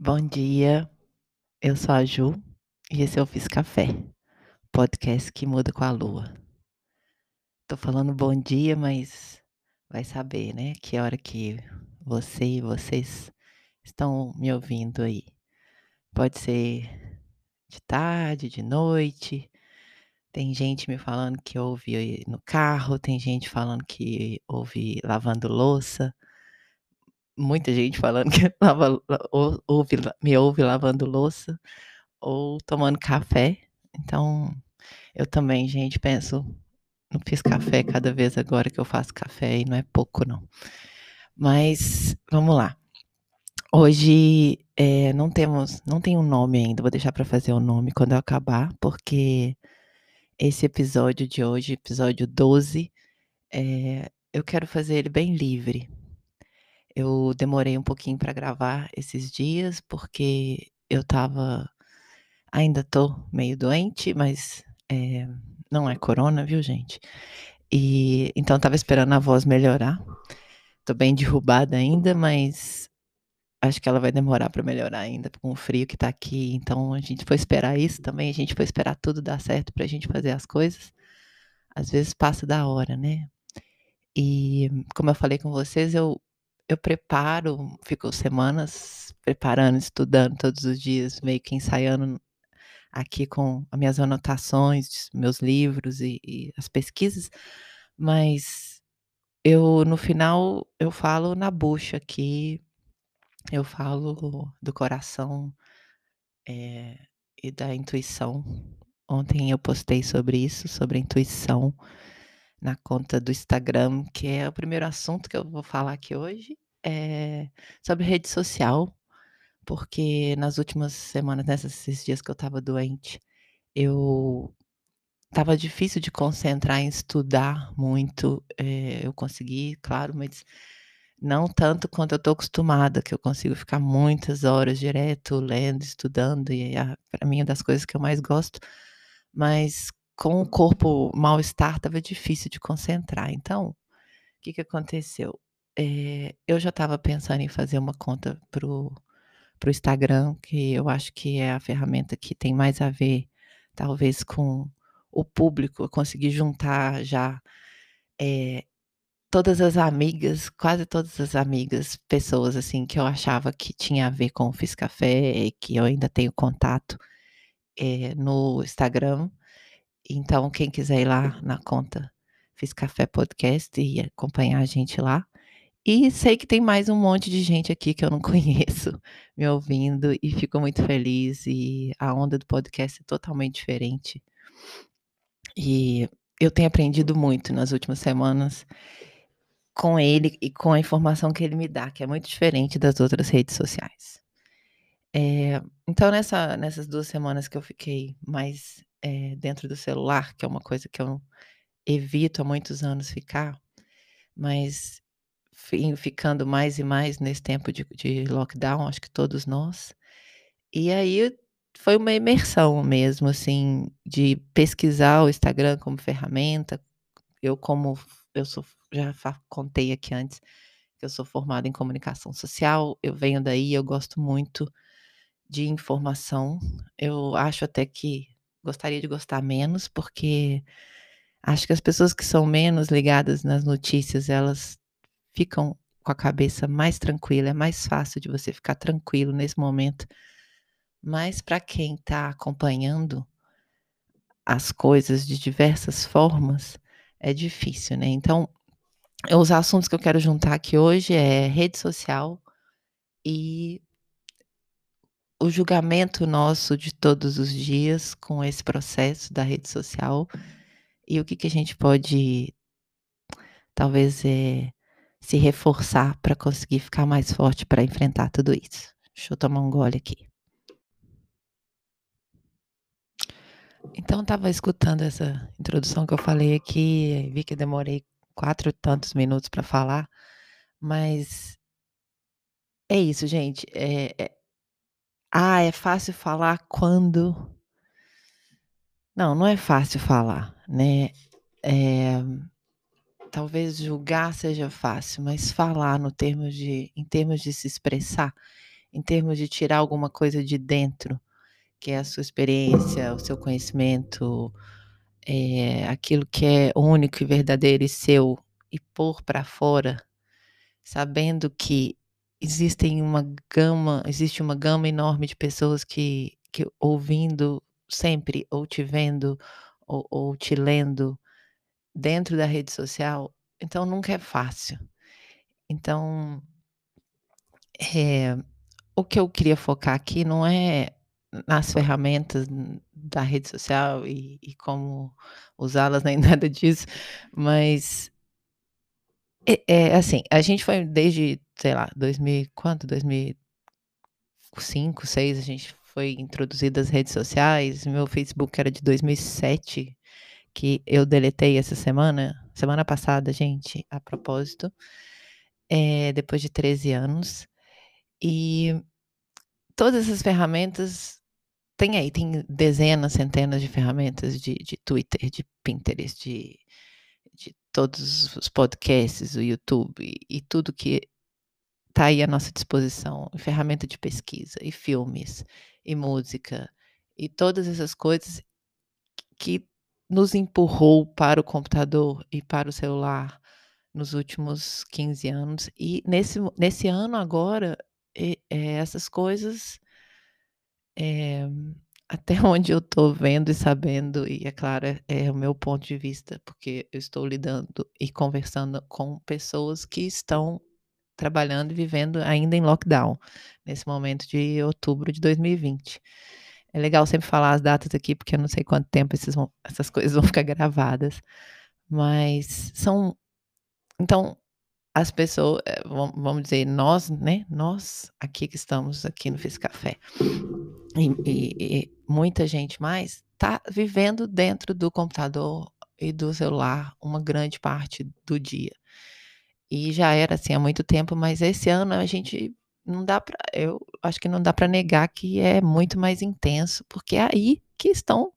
Bom dia, eu sou a Ju e esse é o Fiz Café, podcast que muda com a lua. Tô falando bom dia, mas vai saber, né? Que hora que você e vocês estão me ouvindo aí. Pode ser de tarde, de noite. Tem gente me falando que ouve no carro, tem gente falando que ouve lavando louça. Muita gente falando que lava, ouve, me ouve lavando louça ou tomando café. Então, eu também, gente, penso, não fiz café cada vez agora que eu faço café e não é pouco, não. Mas vamos lá. Hoje é, não temos, não tem um nome ainda, vou deixar para fazer o um nome quando eu acabar, porque esse episódio de hoje, episódio 12, é, eu quero fazer ele bem livre. Eu demorei um pouquinho para gravar esses dias, porque eu tava Ainda tô meio doente, mas é, não é corona, viu, gente? E então tava esperando a voz melhorar. Tô bem derrubada ainda, mas acho que ela vai demorar para melhorar ainda com o frio que tá aqui. Então a gente foi esperar isso também, a gente foi esperar tudo dar certo pra gente fazer as coisas. Às vezes passa da hora, né? E como eu falei com vocês, eu eu preparo, fico semanas preparando, estudando todos os dias, meio que ensaiando aqui com as minhas anotações, meus livros e, e as pesquisas, mas eu no final eu falo na bucha aqui, eu falo do coração é, e da intuição. Ontem eu postei sobre isso, sobre intuição, na conta do Instagram, que é o primeiro assunto que eu vou falar aqui hoje, é sobre rede social porque nas últimas semanas, nesses dias que eu estava doente, eu estava difícil de concentrar em estudar muito. Eh, eu consegui, claro, mas não tanto quanto eu estou acostumada, que eu consigo ficar muitas horas direto lendo, estudando, e para mim é das coisas que eu mais gosto. Mas com o corpo mal-estar, estava difícil de concentrar. Então, o que, que aconteceu? Eh, eu já estava pensando em fazer uma conta para o Instagram, que eu acho que é a ferramenta que tem mais a ver, talvez, com o público. Eu consegui juntar já é, todas as amigas, quase todas as amigas, pessoas assim que eu achava que tinha a ver com o Fiz Café, que eu ainda tenho contato é, no Instagram. Então, quem quiser ir lá na conta Fiz Café Podcast e acompanhar a gente lá, e sei que tem mais um monte de gente aqui que eu não conheço me ouvindo e fico muito feliz. E a onda do podcast é totalmente diferente. E eu tenho aprendido muito nas últimas semanas com ele e com a informação que ele me dá, que é muito diferente das outras redes sociais. É, então, nessa, nessas duas semanas que eu fiquei mais é, dentro do celular, que é uma coisa que eu evito há muitos anos ficar, mas ficando mais e mais nesse tempo de, de lockdown, acho que todos nós. E aí foi uma imersão mesmo, assim, de pesquisar o Instagram como ferramenta. Eu, como eu sou, já contei aqui antes, eu sou formada em comunicação social, eu venho daí, eu gosto muito de informação. Eu acho até que gostaria de gostar menos, porque acho que as pessoas que são menos ligadas nas notícias, elas ficam com a cabeça mais tranquila, é mais fácil de você ficar tranquilo nesse momento. Mas para quem está acompanhando as coisas de diversas formas, é difícil, né? Então, os assuntos que eu quero juntar aqui hoje é rede social e o julgamento nosso de todos os dias com esse processo da rede social e o que, que a gente pode, talvez, é, se reforçar para conseguir ficar mais forte para enfrentar tudo isso. Deixa eu tomar um gole aqui. Então, estava escutando essa introdução que eu falei aqui, vi que demorei quatro tantos minutos para falar, mas é isso, gente. É, é... Ah, é fácil falar quando. Não, não é fácil falar, né? É talvez julgar seja fácil, mas falar no termos de, em termos de se expressar, em termos de tirar alguma coisa de dentro, que é a sua experiência, o seu conhecimento, eh, aquilo que é único e verdadeiro e seu, e pôr para fora, sabendo que existem uma gama existe uma gama enorme de pessoas que que ouvindo sempre, ou te vendo, ou ou te lendo, dentro da rede social, então nunca é fácil. Então eh, o que eu queria focar aqui não é nas ferramentas da rede social e e como usá-las, nem nada disso, mas é é assim, a gente foi desde, sei lá, 2000 e quanto? 2005, 6, a gente foi introduzido às redes sociais, meu Facebook era de 2007, que eu deletei essa semana, semana passada, gente, a propósito, eh, depois de 13 anos. E todas essas ferramentas tem aí, tem dezenas, centenas de ferramentas de de Twitter, de Pinterest, de de todos os podcasts, o YouTube e tudo que tá aí à nossa disposição, ferramenta de pesquisa, e filmes, e música, e todas essas coisas que nos empurrou para o computador e para o celular nos últimos 15 anos, e nesse nesse ano agora, e eh, essas coisas eh, até onde eu tô vendo e sabendo, e é claro, é é o meu ponto de vista, porque eu estou lidando e conversando com pessoas que estão trabalhando e vivendo ainda em lockdown, nesse momento de outubro de 2020. É legal sempre falar as datas aqui, porque eu não sei quanto tempo esses essas coisas vão ficar gravadas, mas são então, as pessoa eh, vam vamos dizer, nós, né, nós aqui que estamos aqui no Fis Café, e e e muita gente mais tá vivendo dentro do computador e do celular uma grande parte do dia. E já era assim há muito tempo, mas esse ano a gente não dá pra eu acho que não dá pra negar que é muito mais intenso, porque é aí que estão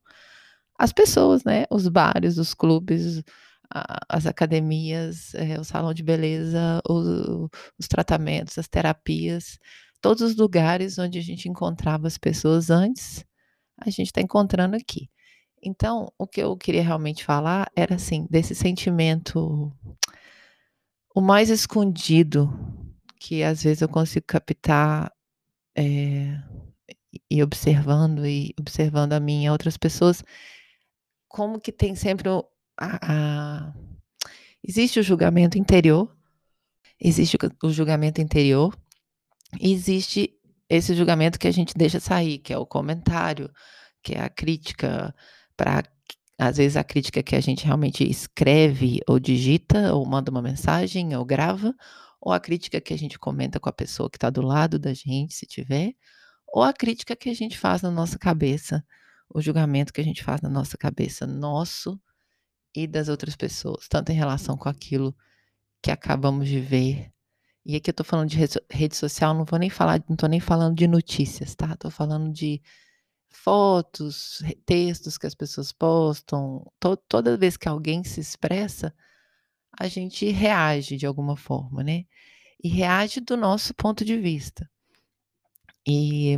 as pessoas, né, os bares, os clubes, as academias, eh, o salão de beleza, o os tratamentos, as terapias, todos os lugares onde a gente encontrava as pessoas antes, a gente tá encontrando aqui. Então, o que eu queria realmente falar era, assim, desse sentimento o mais escondido, que às vezes eu consigo captar, eh, e observando e observando a mim e outras pessoas, como que tem sempre o a a existe o julgamento interior, existe o julgamento interior, e existe esse julgamento que a gente deixa sair, que é o comentário, que é a crítica pra às vezes a crítica que a gente realmente escreve ou digita ou manda uma mensagem ou grava, ou a crítica que a gente comenta com a pessoa que tá do lado da gente, se tiver, ou a crítica que a gente faz na nossa cabeça, o julgamento que a gente faz na nossa cabeça, nosso e das outras pessoas, tanto em relação com aquilo que acabamos de ver. E aqui eu tô falando de rede so rede social, não vou nem falar não tô nem falando de notícias, tá, tô falando de fotos, textos que as pessoas postam, to toda vez que alguém se expressa, a gente reage de alguma forma, né, e reage do nosso ponto de vista. E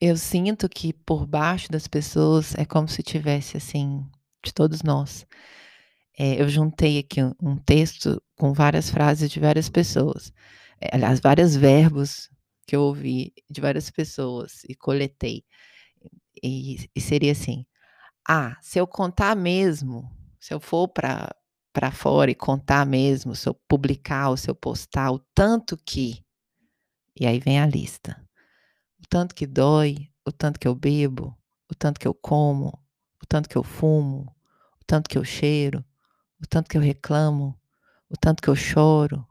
eu sinto que por baixo das pessoas é como se tivesse, assim, de todos nós, eh, eu juntei aqui um um texto com várias frases de várias pessoas, eh, aliás, vários verbos que eu ouvi de várias pessoas e coletei, e e seria assim: "Ah, se eu contar mesmo, se eu for pra pra fora e contar mesmo, se eu publicar se eu postar o tanto que", e aí vem a lista, "o tanto que dói, o tanto que eu bebo, o tanto que eu como, o tanto que eu fumo, o tanto que eu cheiro, o tanto que eu reclamo, o tanto que eu choro,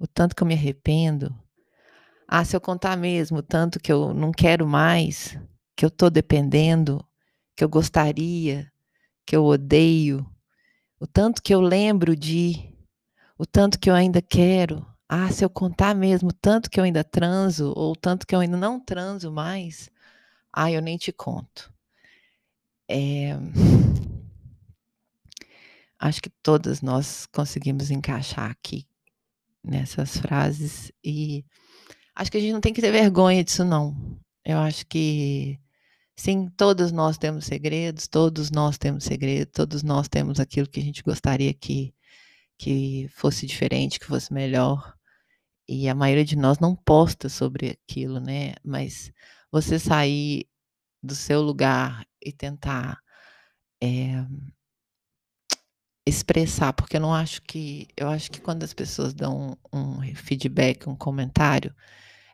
o tanto que eu me arrependo. Ah, se eu contar mesmo o tanto que eu não quero mais, que eu tô dependendo, que eu gostaria, que eu odeio, o tanto que eu lembro de, o tanto que eu ainda quero. Ah, se eu contar mesmo o tanto que eu ainda transo ou o tanto que eu ainda não transo mais, ai, eu nem te conto". Eh acho que todas nós conseguimos encaixar aqui, nessas frases, e Acho que a gente não tem que ter vergonha disso não. Eu acho que sim, todos nós temos segredos, todos nós temos segredos, todos nós temos aquilo que a gente gostaria que que fosse diferente, que fosse melhor. E a maioria de nós não posta sobre aquilo, né? Mas você sair do seu lugar e tentar é, expressar, porque eu não acho que. Eu acho que quando as pessoas dão um, um feedback, um comentário,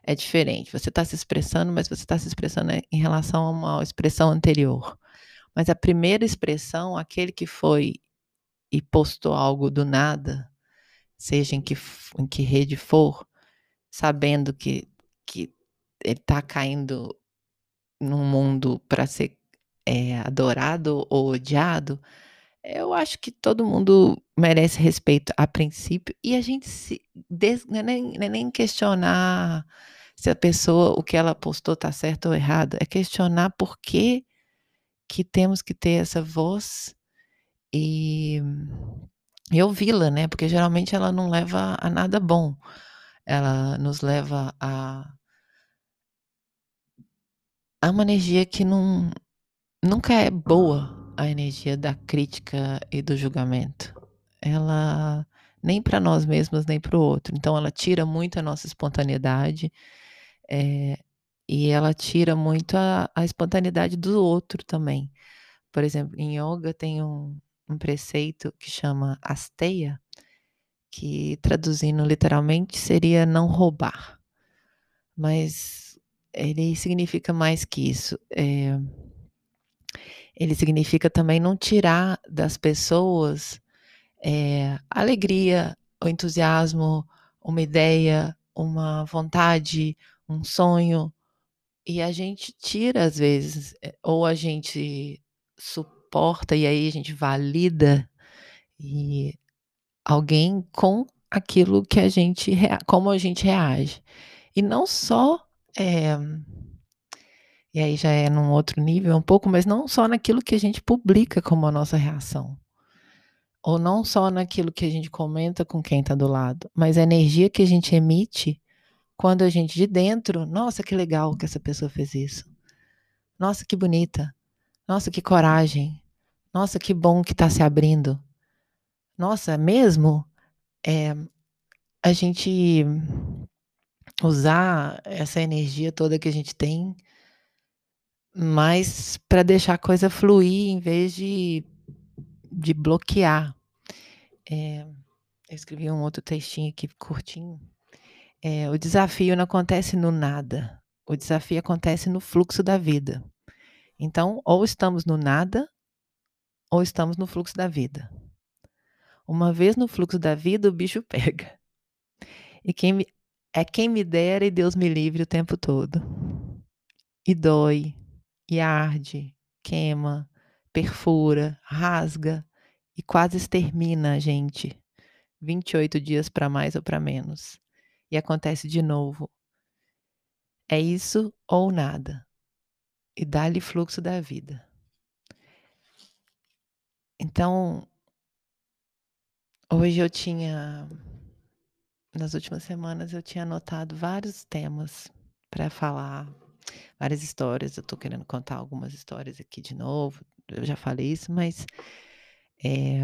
é diferente. Você está se expressando, mas você está se expressando em relação a uma expressão anterior. Mas a primeira expressão, aquele que foi e postou algo do nada, seja em que, em que rede for, sabendo que, que ele está caindo num mundo para ser é, adorado ou odiado, eu acho que todo mundo merece respeito a princípio e a gente se des, não, é nem, é nem questionar se a pessoa, o que ela postou está certo ou errado, é questionar por que, que temos que ter essa voz e, e ouvi-la, né? Porque geralmente ela não leva a nada bom. Ela nos leva a, a uma energia que não, nunca é boa a energia da crítica e do julgamento. Ela nem para nós mesmos nem para o outro. Então ela tira muito a nossa espontaneidade é, e ela tira muito a, a, espontaneidade do outro também. Por exemplo, em yoga tem um, um preceito que chama asteia, que traduzindo literalmente seria não roubar. Mas ele significa mais que isso. É, ele significa também não tirar das pessoas é, alegria, o entusiasmo, uma ideia, uma vontade, um sonho. E a gente tira às vezes, eh, ou a gente suporta e aí a gente valida e alguém com aquilo que a gente como a gente reage. E não só é, e aí já é num outro nível um pouco, mas não só naquilo que a gente publica como a nossa reação. Ou não só naquilo que a gente comenta com quem está do lado, mas a energia que a gente emite quando a gente de dentro, nossa, que legal que essa pessoa fez isso. Nossa, que bonita. Nossa, que coragem. Nossa, que bom que está se abrindo. Nossa, mesmo é, a gente usar essa energia toda que a gente tem mas para deixar a coisa fluir em vez de, de bloquear. É, eu escrevi um outro textinho aqui curtinho. É, o desafio não acontece no nada, o desafio acontece no fluxo da vida. Então, ou estamos no nada, ou estamos no fluxo da vida. Uma vez no fluxo da vida, o bicho pega. E quem me, é quem me dera e Deus me livre o tempo todo. E dói, e arde, queima, perfura, rasga e quase extermina a gente. 28 dias para mais ou para menos. E acontece de novo. É isso ou nada. E dá-lhe fluxo da vida. Então, hoje eu tinha, nas últimas semanas, eu tinha anotado vários temas para falar várias histórias. Eu estou querendo contar algumas histórias aqui de novo. Eu já falei isso, mas é,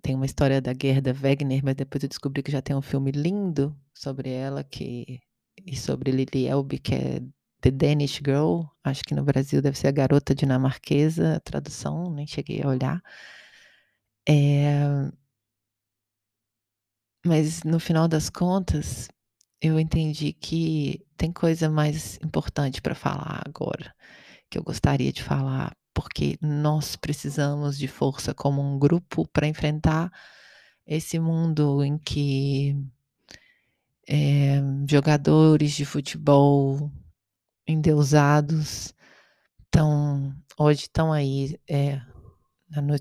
tem uma história da Gerda Wegner, mas depois eu descobri que já tem um filme lindo sobre ela que e sobre Lily Elbe, que é The Danish Girl. Acho que no Brasil deve ser a garota dinamarquesa, a tradução, nem cheguei a olhar. É, mas no final das contas, eu entendi que tem coisa mais importante para falar agora, que eu gostaria de falar, porque nós precisamos de força como um grupo para enfrentar esse mundo em que é, jogadores de futebol endeusados estão hoje estão aí é,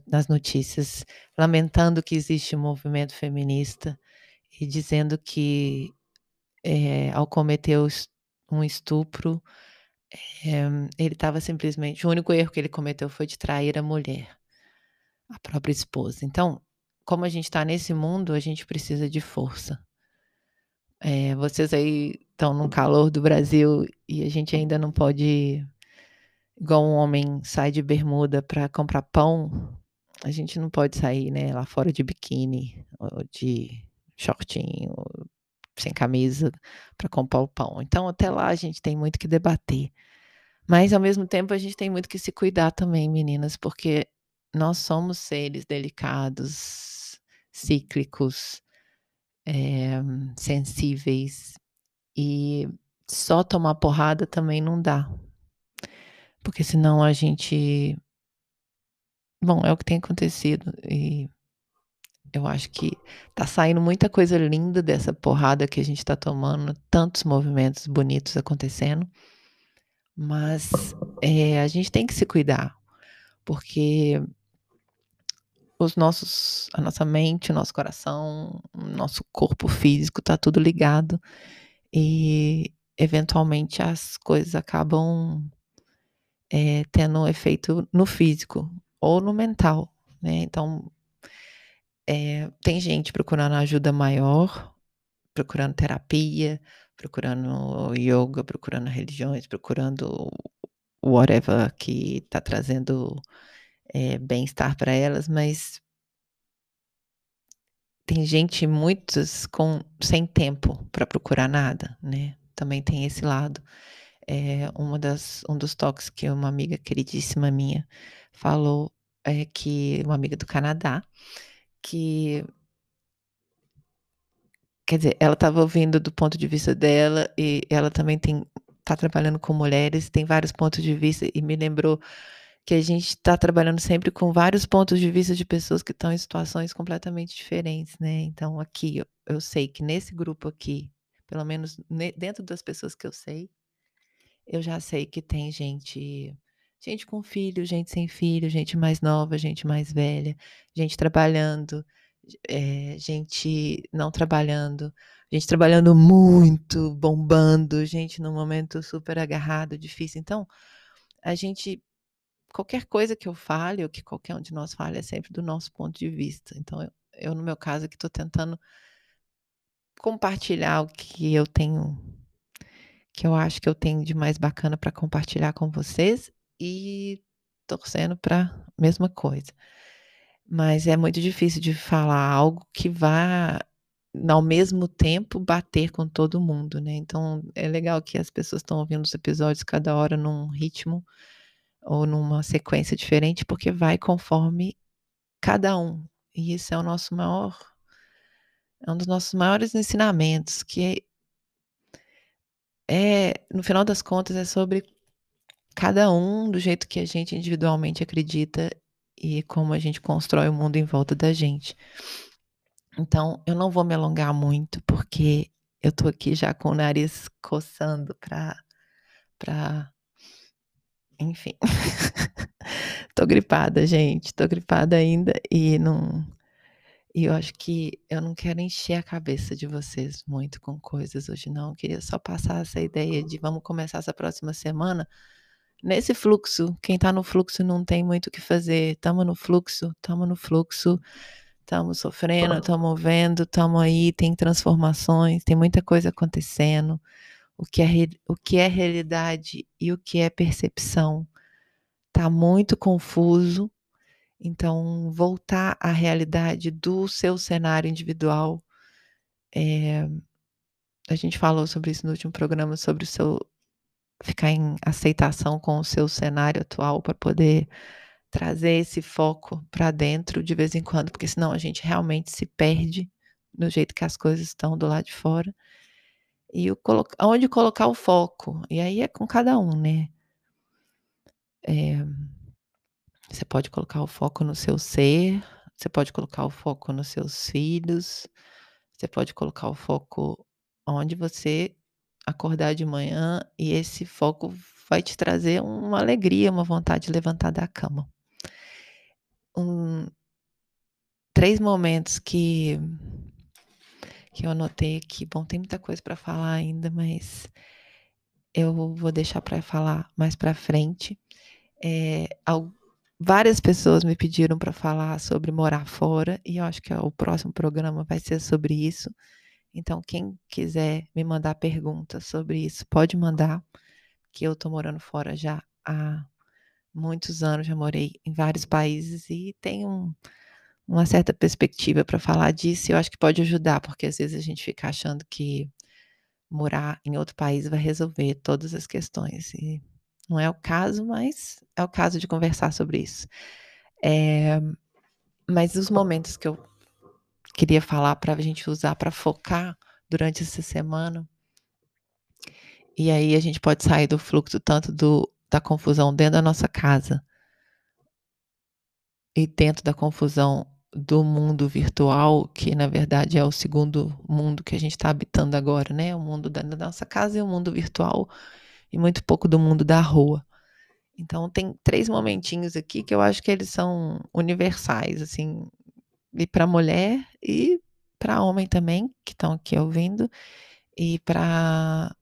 nas notícias lamentando que existe um movimento feminista e dizendo que é, ao cometer um estupro, é, ele estava simplesmente. O único erro que ele cometeu foi de trair a mulher, a própria esposa. Então, como a gente está nesse mundo, a gente precisa de força. É, vocês aí estão no calor do Brasil e a gente ainda não pode, igual um homem sai de bermuda para comprar pão, a gente não pode sair, né, lá fora de biquíni ou de shortinho, sem camisa para comprar o pão. Então até lá a gente tem muito que debater. Mas ao mesmo tempo a gente tem muito que se cuidar também, meninas, porque nós somos seres delicados, cíclicos, é, sensíveis e só tomar porrada também não dá. Porque senão a gente. Bom, é o que tem acontecido. E eu acho que tá saindo muita coisa linda dessa porrada que a gente tá tomando, tantos movimentos bonitos acontecendo. Mas é, a gente tem que se cuidar, porque os nossos, a nossa mente, o nosso coração, o nosso corpo físico tá tudo ligado e eventualmente as coisas acabam é, tendo um efeito no físico ou no mental, né? Então é, tem gente procurando ajuda maior, procurando terapia, procurando yoga, procurando religiões, procurando whatever que está trazendo é, bem-estar para elas, mas tem gente, muitos, com, sem tempo para procurar nada, né? Também tem esse lado. É, uma das, um dos toques que uma amiga queridíssima minha falou é que uma amiga do Canadá que quer dizer, ela estava ouvindo do ponto de vista dela e ela também tem está trabalhando com mulheres, tem vários pontos de vista e me lembrou que a gente está trabalhando sempre com vários pontos de vista de pessoas que estão em situações completamente diferentes, né? Então, aqui, eu, eu sei que nesse grupo aqui, pelo menos ne, dentro das pessoas que eu sei, eu já sei que tem gente, gente com filho, gente sem filho, gente mais nova, gente mais velha, gente trabalhando, é, gente não trabalhando, gente trabalhando muito, bombando, gente num momento super agarrado, difícil. Então, a gente qualquer coisa que eu fale, ou que qualquer um de nós fale, é sempre do nosso ponto de vista. Então, eu, eu no meu caso aqui, estou tentando compartilhar o que eu tenho, que eu acho que eu tenho de mais bacana para compartilhar com vocês e torcendo para mesma coisa. Mas é muito difícil de falar algo que vá ao mesmo tempo bater com todo mundo, né? Então é legal que as pessoas estão ouvindo os episódios cada hora num ritmo ou numa sequência diferente, porque vai conforme cada um. E isso é o nosso maior, é um dos nossos maiores ensinamentos, que é no final das contas, é sobre cada um do jeito que a gente individualmente acredita e como a gente constrói o mundo em volta da gente. Então, eu não vou me alongar muito, porque eu tô aqui já com o nariz coçando para para enfim. tô gripada, gente. Tô gripada ainda e não. E eu acho que eu não quero encher a cabeça de vocês muito com coisas hoje, não. Eu queria só passar essa ideia de vamos começar essa próxima semana nesse fluxo. Quem tá no fluxo não tem muito o que fazer. Tamo no fluxo, tamo no fluxo. Estamos sofrendo, estamos vendo, estamos aí, tem transformações, tem muita coisa acontecendo o que é, o que é realidade e o que é percepção. Está muito confuso. Então, voltar à realidade do seu cenário individual. É, a gente falou sobre isso no último programa, sobre o seu ficar em aceitação com o seu cenário atual para poder trazer esse foco para dentro de vez em quando, porque senão a gente realmente se perde no jeito que as coisas estão do lado de fora e o onde colocar o foco. E aí é com cada um, né? É, você pode colocar o foco no seu ser, você pode colocar o foco nos seus filhos, você pode colocar o foco onde você acordar de manhã e esse foco vai te trazer uma alegria, uma vontade de levantar da cama. Um, três momentos que que eu anotei aqui. Bom, tem muita coisa para falar ainda, mas eu vou deixar para falar mais para frente. É, várias pessoas me pediram para falar sobre morar fora e eu acho que o próximo programa vai ser sobre isso. Então, quem quiser me mandar perguntas sobre isso, pode mandar, que eu tô morando fora já há muitos anos, já morei em vários países e tenho um, uma certa perspectiva para falar disso. E eu acho que pode ajudar, porque às vezes a gente fica achando que morar em outro país vai resolver todas as questões. E não é o caso, mas é o caso de conversar sobre isso. É, mas os momentos que eu queria falar para a gente usar para focar durante essa semana. E aí a gente pode sair do fluxo tanto do, da confusão dentro da nossa casa e dentro da confusão do mundo virtual, que na verdade é o segundo mundo que a gente está habitando agora, né? O mundo da, da nossa casa e o mundo virtual, e muito pouco do mundo da rua. Então tem três momentinhos aqui que eu acho que eles são universais, assim, e para mulher e para homem também, que estão aqui ouvindo, e para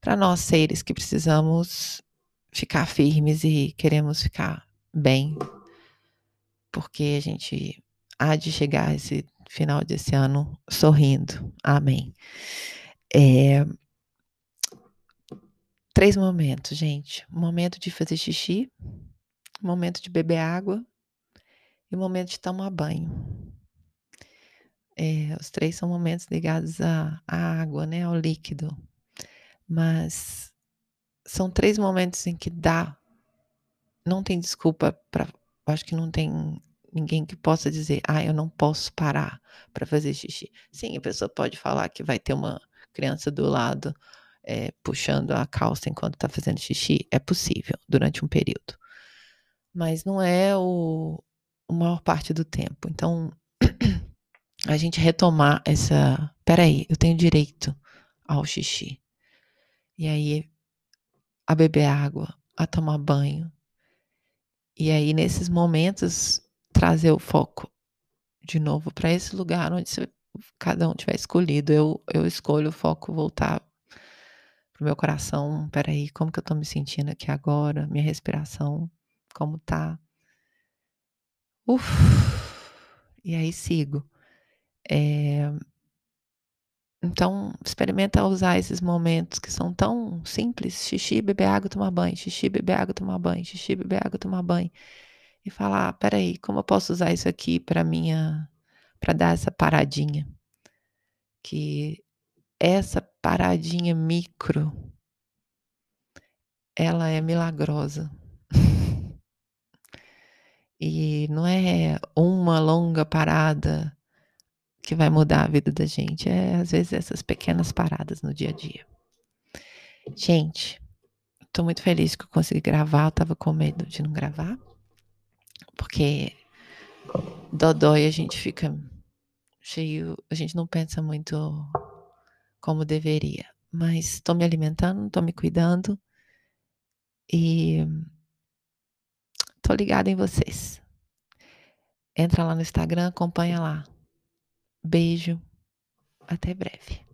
para nós seres que precisamos ficar firmes e queremos ficar bem porque a gente há de chegar esse final desse ano sorrindo. Amém. É... Três momentos, gente. momento de fazer xixi, momento de beber água e momento de tomar banho. É, os três são momentos ligados à, à água, né, ao líquido. Mas são três momentos em que dá, não tem desculpa para acho que não tem ninguém que possa dizer, ah, eu não posso parar para fazer xixi. Sim, a pessoa pode falar que vai ter uma criança do lado é, puxando a calça enquanto está fazendo xixi. É possível durante um período. Mas não é o, a maior parte do tempo. Então, a gente retomar essa. Peraí, eu tenho direito ao xixi. E aí, a beber água, a tomar banho, e aí, nesses momentos, trazer o foco de novo para esse lugar onde cada um tiver escolhido. Eu, eu escolho o foco voltar pro meu coração. Peraí, como que eu tô me sentindo aqui agora? Minha respiração, como tá? Uf, e aí sigo. É, então, experimenta usar esses momentos que são tão simples: xixi, beber água, tomar banho, xixi, beber água, tomar banho, xixi, beber água, tomar banho. E falar: ah, peraí, como eu posso usar isso aqui para minha. para dar essa paradinha? Que essa paradinha micro, ela é milagrosa. E não é uma longa parada que vai mudar a vida da gente. É, às vezes, essas pequenas paradas no dia a dia. Gente, estou muito feliz que eu consegui gravar. Eu tava com medo de não gravar, porque dodói a gente fica cheio, a gente não pensa muito como deveria. Mas estou me alimentando, estou me cuidando e estou ligada em vocês. Entra lá no Instagram, acompanha lá. Beijo, até breve.